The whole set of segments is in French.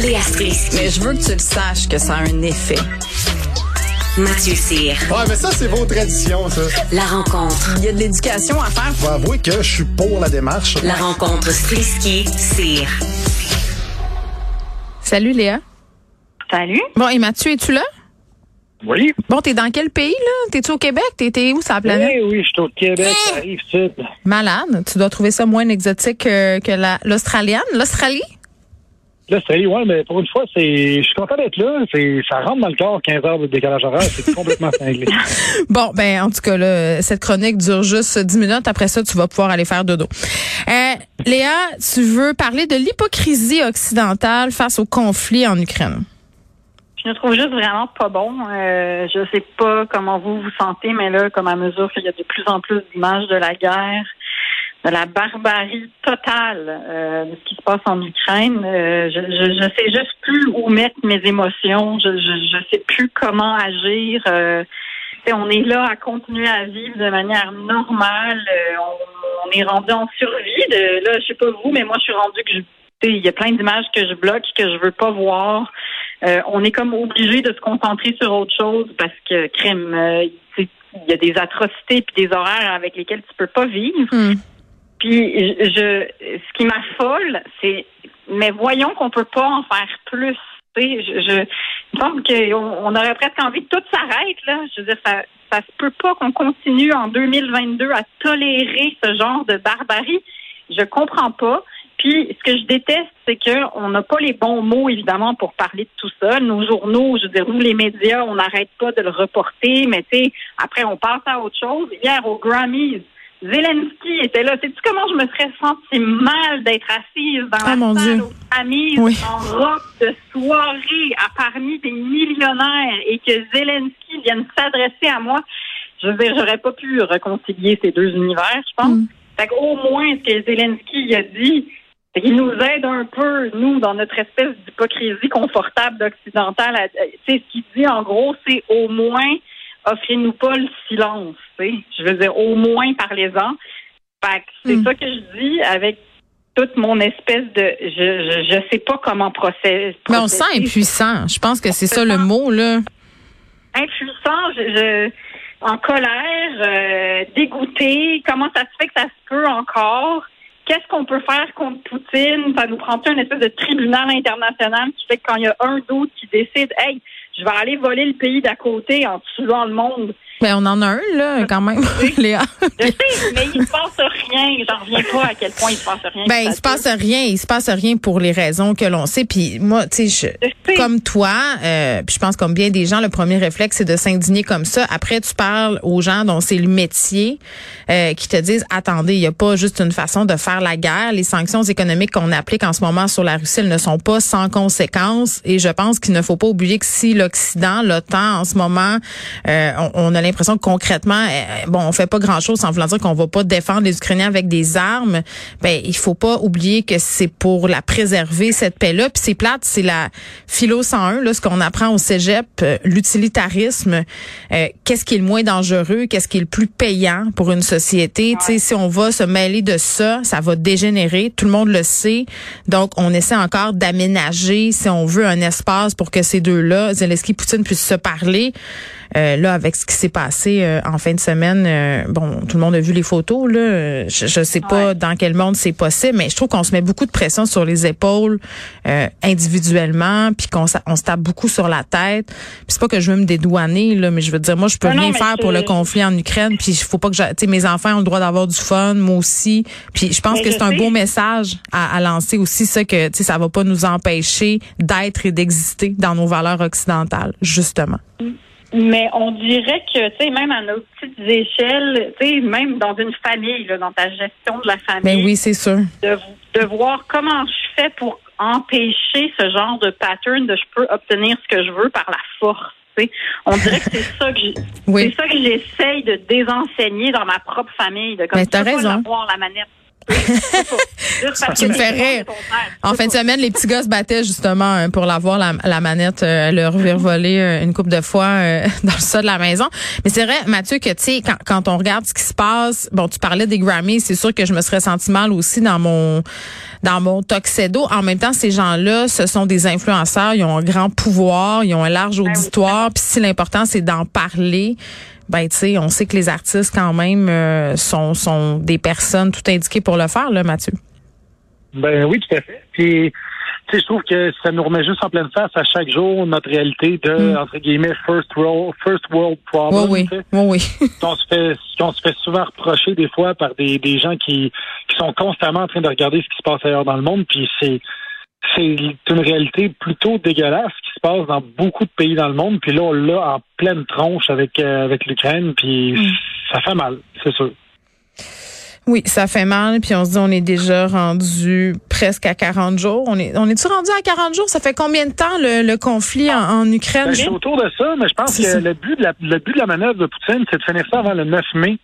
Léa Strisky. Mais je veux que tu le saches que ça a un effet. Mathieu Cyr. Ouais, mais ça, c'est vos traditions, ça. La rencontre. Il y a de l'éducation à faire. Je vais avouer que je suis pour la démarche. La rencontre Strisky-Cyr. Salut Léa. Salut. Bon, et Mathieu, es-tu là? Oui. Bon, t'es dans quel pays, là? T'es-tu au Québec? T'es où sur la planète? Oui, oui, je suis au Québec, ça arrive sud. Malade. Tu dois trouver ça moins exotique que, que la- l'Australienne. L'Australie? Là, c'est ouais, mais pour une fois, c'est, je suis content d'être là. C'est, ça rentre dans le corps 15 heures de décalage horaire. C'est complètement cinglé. Bon, ben, en tout cas, là, cette chronique dure juste 10 minutes. Après ça, tu vas pouvoir aller faire dodo. Euh, Léa, tu veux parler de l'hypocrisie occidentale face au conflit en Ukraine? Je me trouve juste vraiment pas bon. Euh, je sais pas comment vous vous sentez, mais là, comme à mesure qu'il y a de plus en plus d'images de la guerre, de la barbarie totale euh, de ce qui se passe en Ukraine, euh, je, je, je sais juste plus où mettre mes émotions. Je, je, je sais plus comment agir. Euh, on est là à continuer à vivre de manière normale. Euh, on, on est rendu en survie. De, là, je sais pas vous, mais moi, je suis rendu que je il y a plein d'images que je bloque, que je veux pas voir. Euh, on est comme obligé de se concentrer sur autre chose parce que crime, euh, il y a des atrocités puis des horaires avec lesquels tu peux pas vivre. Hmm. Puis je, je- ce qui m'affole, c'est mais voyons qu'on peut pas en faire plus. Je, je me semble qu'on on aurait presque envie que tout s'arrête là. Je veux dire, ça ça se peut pas qu'on continue en 2022 à tolérer ce genre de barbarie. Je comprends pas. Puis, ce que je déteste, c'est qu'on n'a pas les bons mots, évidemment, pour parler de tout ça. Nos journaux, je veux dire, nous, les médias, on n'arrête pas de le reporter, mais tu sais, après, on passe à autre chose. Hier, aux Grammys, Zelensky était là. Sais-tu comment je me serais senti mal d'être assise dans Ah, la mon salle Dieu. aux Oui. en robe de soirée, à parmi des millionnaires, et que Zelensky vienne s'adresser à moi? Je veux dire, j'aurais pas pu réconcilier ces deux univers, je pense. Mm. Fait qu'au moins, ce que Zelensky a dit, c'est qu'il nous aide un peu, nous, dans notre espèce d'hypocrisie confortable d'occidentale. à- Tu sais, ce qu'il dit, en gros, c'est au moins, offrez-nous pas le silence. tu sais. Je veux dire, au moins, parlez-en. Fait que c'est Mm. ça que je dis avec toute mon espèce de... Je, je, je sais pas comment procéder. Mais on se sent impuissant. Je pense que c'est ça le mot, là. impuissant, je, je- en colère, euh, dégoûté. Comment ça se fait que ça se peut encore? Qu'est-ce qu'on peut faire contre Poutine? Ça nous prend une espèce de tribunal international qui fait que quand il y a un d'autre qui décide, hey, je vais aller voler le pays d'à côté en tuant le monde. Ben, on en a un, là, quand même, Léa. Je sais, mais il se passe rien. J'en reviens pas à quel point il se passe rien. Ben, il se passe rien. Il se passe rien pour les raisons que l'on sait. Puis moi, tu sais, comme toi, euh, puis je pense comme bien des gens, le premier réflexe, c'est de s'indigner comme ça. Après, tu parles aux gens dont c'est le métier euh, qui te disent, attendez, il n'y a pas juste une façon de faire la guerre. Les sanctions économiques qu'on applique en ce moment sur la Russie, elles ne sont pas sans conséquences. Et je pense qu'il ne faut pas oublier que si l'Occident, l'OTAN, en ce moment, euh, on, on a l'impression que concrètement, euh, bon, on fait pas grand-chose en voulant dire qu'on va pas défendre les Ukrainiens avec des armes. Ben, il faut pas oublier que c'est pour la préserver cette paix-là. Puis c'est plate, c'est la philo 101, là, ce qu'on apprend au cégep, euh, l'utilitarisme. Euh, qu'est-ce qui est le moins dangereux, qu'est-ce qui est le plus payant pour une société? Tu sais, si on va se mêler de ça, ça va dégénérer. Tout le monde le sait. Donc, on essaie encore d'aménager, si on veut, un espace pour que ces deux-là, Zelensky et Poutine, puissent se parler. Euh, là, avec ce qui s'est passé euh, en fin de semaine, euh, bon, tout le monde a vu les photos. Là, je, je sais pas dans quel monde c'est possible, mais je trouve qu'on se met beaucoup de pression sur les épaules euh, individuellement, puis qu'on on se tape beaucoup sur la tête. Puis c'est pas que je veux me dédouaner là, mais je veux dire, moi, je peux Non, rien faire pour je- le conflit en Ukraine, puis il faut pas que, j'a- tu sais, mes enfants ont le droit d'avoir du fun, moi aussi. Puis je pense Mais que je c'est un beau message à, à lancer aussi, ça que tu sais, ça va pas nous empêcher d'être et d'exister dans nos valeurs occidentales, justement. Mais on dirait que, tu sais, même à nos petites échelles, tu sais, même dans une famille, là, dans ta gestion de la famille, Ben oui, c'est sûr. de, de voir comment je fais pour empêcher ce genre de pattern de je peux obtenir ce que je veux par la force. tu sais. On dirait que c'est ça que j'ai- Oui. c'est ça que j'essaye de désenseigner dans ma propre famille. De comme Mais peux pas raison. l'avoir, la manette. Tu me fais rire. En fin de semaine, les petits gars se battaient justement hein, pour l'avoir la, la manette, euh, leur revoler euh, une coupe de fois euh, dans le sol de la maison. Mais c'est vrai, Mathieu, que tu sais, quand, quand on regarde ce qui se passe, bon, tu parlais des Grammys, c'est sûr que je me serais senti mal aussi dans mon dans mon tuxedo. En même temps, ces gens-là, ce sont des influenceurs, ils ont un grand pouvoir, ils ont un large auditoire. Puis si l'important c'est d'en parler, ben tu sais, on sait que les artistes quand même euh, sont sont des personnes tout indiquées pour le faire, là, Mathieu. Ben oui, tout à fait. Puis, tu sais, je trouve que ça nous remet juste en pleine face à chaque jour notre réalité de, entre guillemets, first world, first world problem. Oui, oui, oui, oui. qu'on se fait qu'on se fait souvent reprocher des fois par des, des gens qui, qui sont constamment en train de regarder ce qui se passe ailleurs dans le monde puis c'est c'est une réalité plutôt dégueulasse qui se passe dans beaucoup de pays dans le monde puis là on l'a en pleine tronche avec euh, avec l'Ukraine puis ça fait mal c'est sûr Oui, ça fait mal, puis on se dit on est déjà rendu presque à 40 jours. On est on est-tu rendu à 40 jours? Ça fait combien de temps le, le conflit en, en Ukraine? Ben, je suis autour de ça mais je pense que ça. le but de la le but de la manœuvre de Poutine c'est de finir ça avant le 9 mai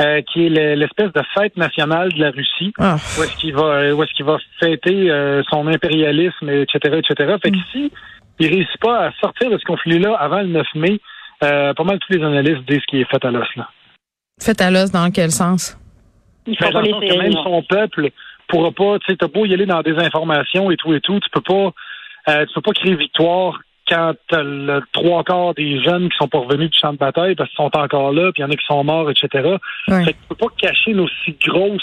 euh, qui est le- l'espèce de fête nationale de la Russie Ah, où est-ce qu'il va où est-ce qu'il va fêter euh, son impérialisme, etc., etc. Fait que Mm. si il réussit pas à sortir de ce conflit-là avant le 9 mai, euh, pas mal tous les analystes disent qu'il est fait à l'os. là. fait à l'os dans quel sens? Il faut Ben, pas que même son peuple pourra pas, tu sais, t'as beau y aller dans des informations et tout et tout, tu peux pas, euh, tu peux pas créer victoire quand t'as le trois quarts des jeunes qui sont pas revenus du champ de bataille parce qu'ils sont encore là, puis il y en a qui sont morts, etc. Ouais. Fait que tu peux pas cacher une aussi grosse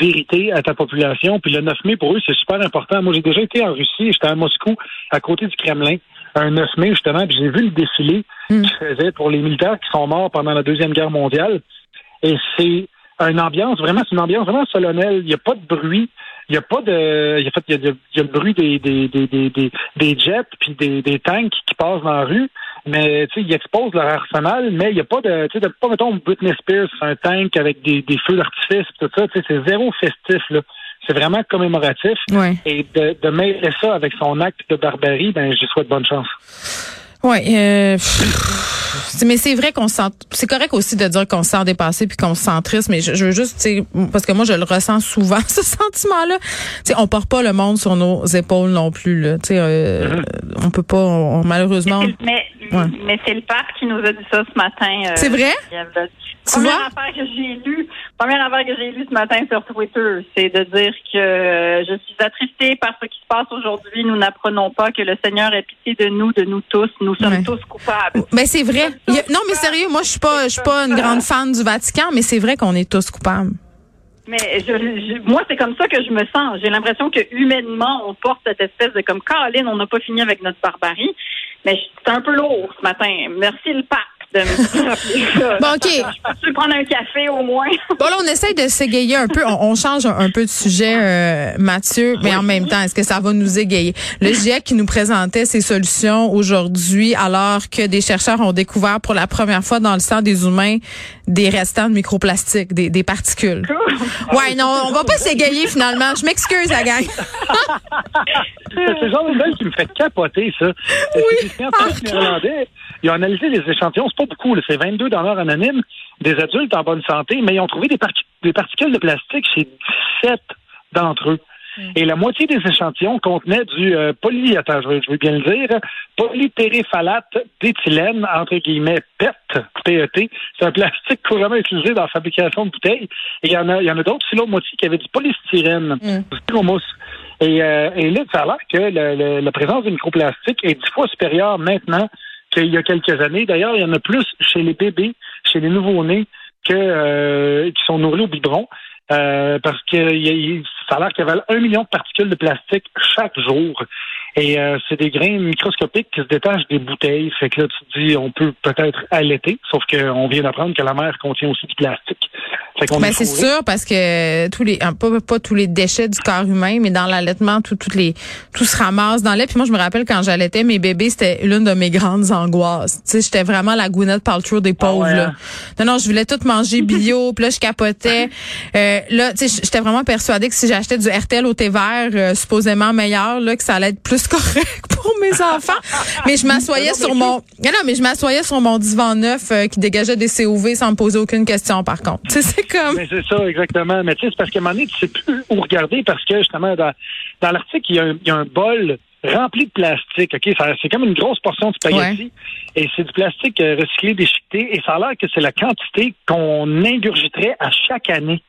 vérité à ta population. Puis le 9 mai, pour eux, c'est super important. Moi, j'ai déjà été en Russie, j'étais à Moscou, à côté du Kremlin, un 9 mai, justement, puis j'ai vu le défilé Mm. qui se faisait pour les militaires qui sont morts pendant la Deuxième Guerre mondiale. Et c'est une ambiance, vraiment, c'est une ambiance vraiment solennelle. Il n'y a pas de bruit. Il n'y a pas de. Il y a, fait, il y a, il y a le bruit des, des, des, des, des, jets puis des, des tanks qui passent dans la rue. Mais tu sais, ils exposent leur arsenal, mais il n'y a pas de. Tu sais, pas mettons Britney Spears un tank avec des, des feux d'artifice tout ça. Tu sais, c'est zéro festif là. C'est vraiment commémoratif. Ouais. Et de, de mêler ça avec son acte de barbarie, ben je lui souhaite bonne chance. Ouais, euh, mais c'est vrai qu'on se sent, c'est correct aussi de dire qu'on se sent dépassé puis qu'on se sent triste, mais je, je veux juste, parce que moi je le ressens souvent ce sentiment-là. Tu sais, on porte pas le monde sur nos épaules non plus là. Tu sais, euh, on peut pas, on- malheureusement. Mais, c'est- mais, Ouais. mais c'est le pape qui nous a dit ça ce matin. euh, C'est vrai? Tu Première vois? affaire que j'ai lue, première affaire que j'ai lue ce matin sur Twitter, c'est de dire que euh, je suis attristée par ce qui se passe aujourd'hui. Nous n'apprenons pas que le Seigneur ait pitié de nous, de nous tous. Nous sommes Ouais. tous coupables. Ben c'est vrai. Non mais sérieux, moi je suis pas, je suis pas une grande fan du Vatican, mais c'est vrai qu'on est tous coupables. Mais je, je- moi, c'est comme ça que je me sens. J'ai l'impression que humainement, on porte cette espèce de comme Caroline, on n'a pas fini avec notre barbarie. Mais c'est un peu lourd ce matin. Merci le pape de me rappeler ça. Bon, OK. Je peux prendre un café au moins. Bon là, on essaye de s'égayer un peu. On, on change un, un peu de sujet, euh, Mathieu, mais en même temps, est-ce que ça va nous égayer? Le GIEC qui nous présentait ses solutions aujourd'hui, alors que des chercheurs ont découvert pour la première fois dans le sang des humains des restants de microplastiques, des, des particules. Ouais, non, on va pas s'égayer finalement. Je m'excuse, la gang. C'est ce genre de qui me fait capoter, ça. Néerlandais. Ils ont analysé les échantillons, c'est pas beaucoup, c'est 22 donneurs anonymes, des adultes en bonne santé, mais ils ont trouvé des, par- des particules de plastique chez 17 d'entre eux. Et la moitié des échantillons contenaient du euh, poly, attends, je veux, je veux bien le dire, polypéréphalate d'éthylène, entre guillemets, PET, PET. C'est un plastique couramment utilisé dans la fabrication de bouteilles. Et il y en a, il y en a d'autres, c'est l'autre moitié qui avait du polystyrène, du styromousse. Et, euh, et là, ça a l'air que le- le- la présence de microplastiques est dix fois supérieure maintenant qu'il y a quelques années. D'ailleurs, il y en a plus chez les bébés, chez les nouveau-nés, que euh, qui sont nourris au biberon. Euh, parce que y a- il- ça a l'air qu'il y avait un million de particules de plastique chaque jour. Et euh, c'est des grains microscopiques qui se détachent des bouteilles. Fait que là, tu te dis, on peut peut-être allaiter, sauf qu'on vient d'apprendre que la mer contient aussi du plastique. Fait qu'on Ben, est c'est sûr parce que tous les ah, pas, pas tous les déchets du corps humain mais dans l'allaitement tout toutes les tout se ramasse dans le lait puis moi je me rappelle quand j'allaitais mes bébés c'était l'une de mes grandes angoisses tu sais j'étais vraiment la Gwyneth Paltrow des pauvres ouais, là hein? non non je voulais tout manger bio puis là je capotais euh, là tu sais j'étais vraiment persuadée que si j'achetais du RTL au thé vert euh, supposément meilleur là que ça allait être plus correct pour mes enfants mais je m'assoyais sur mon non, mais je m'assoyais sur mon divan neuf euh, qui dégageait des COV sans me poser aucune question par contre c'est comme Mais c'est ça, exactement. Mais tu sais, c'est parce qu'à un moment donné, tu sais plus où regarder parce que justement, dans, dans l'article, il y, a un, il y a un bol rempli de plastique. OK? C'est comme une grosse portion de spaghetti. Et c'est du plastique euh, recyclé, déchiqueté. Et ça a l'air que c'est la quantité qu'on ingurgiterait à chaque année.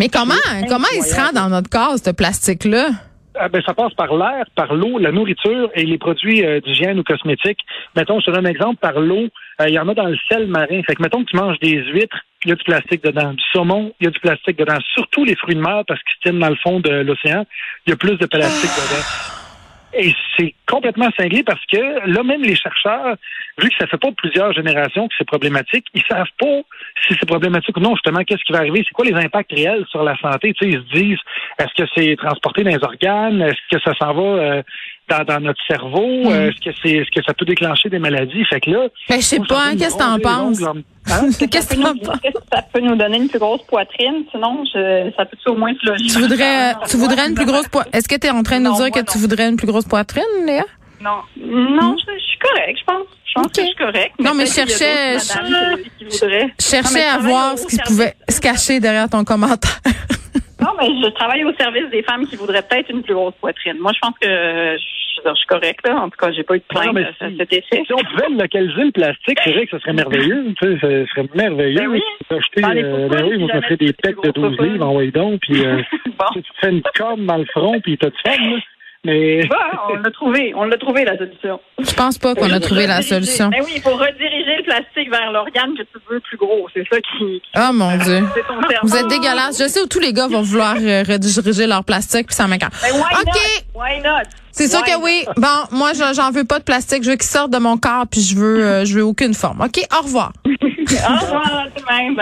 Mais comment, comment il se rend dans notre corps, ce plastique-là? Ah, ben, ça passe par l'air, par l'eau, la nourriture et les produits euh, d'hygiène ou cosmétiques. Mettons, je te donne un exemple, par l'eau, euh, il y en a dans le sel marin. Fait que mettons que tu manges des huîtres, il y a du plastique dedans. Du saumon, il y a du plastique dedans. Surtout les fruits de mer, parce qu'ils se tiennent dans le fond de l'océan, il y a plus de plastique dedans. Et c'est complètement cinglé parce que là, même les chercheurs, vu que ça fait pas plusieurs générations que c'est problématique, ils savent pas si c'est problématique ou non, justement, qu'est-ce qui va arriver, c'est quoi les impacts réels sur la santé. Tu sais, ils se disent, est-ce que c'est transporté dans les organes, est-ce que ça s'en va euh, dans, dans notre cerveau, Euh, est-ce que c'est est-ce que ça peut déclencher des maladies? Fait que là. Ben, je sais pas, hein, qu'est-ce que t'en penses? hein? Qu'est-ce que t'en penses? Est-ce que ça peut nous donner une plus grosse poitrine? Sinon, je, ça peut au moins se loger. Tu voudrais, tu voudrais une plus grosse poitrine. Est-ce que tu es en train de nous Non, dire que tu voudrais une plus grosse poitrine, Léa? Non, non, je, je suis correct, je pense. Je pense que je suis correct. Non, mais je cherchais-. Je cherchais Non, mais à voir ce qui pouvait se cacher derrière ton commentaire. Non, mais je travaille au service des femmes qui voudraient peut-être une plus grosse poitrine. Moi, je pense que je, je suis correct, là. En tout cas, j'ai pas eu de plainte Non, mais à si- cet effet. Si on pouvait localiser le plastique, c'est vrai que ce serait merveilleux. Tu sais, ce serait merveilleux. Ben oui. Acheter, euh, ben oui, si jamais offrez des plus de gros 12 poupées. livres, envoyez donc, puis euh, Bon, tu te fais une corne dans le front, puis t'as du fun, là. Mais Bon, on l'a trouvé. On l'a trouvé, la solution. Je pense pas qu'on a trouvé la solution. Ben oui, il faut rediriger le plastique vers l'organe que tu veux plus gros. C'est ça qui. Oh mon Dieu. C'est ton. Vous êtes dégueulasse. Je sais où tous les gars vont vouloir euh, rediriger leur plastique, puis ça m'écoeure. Ben, why OK. not? Why not? C'est sûr que oui. Bon, moi, j'en j'en veux pas de plastique. Je veux qu'il sorte de mon corps, puis je veux, euh, je veux aucune forme. OK, au revoir. Au revoir, tout de même.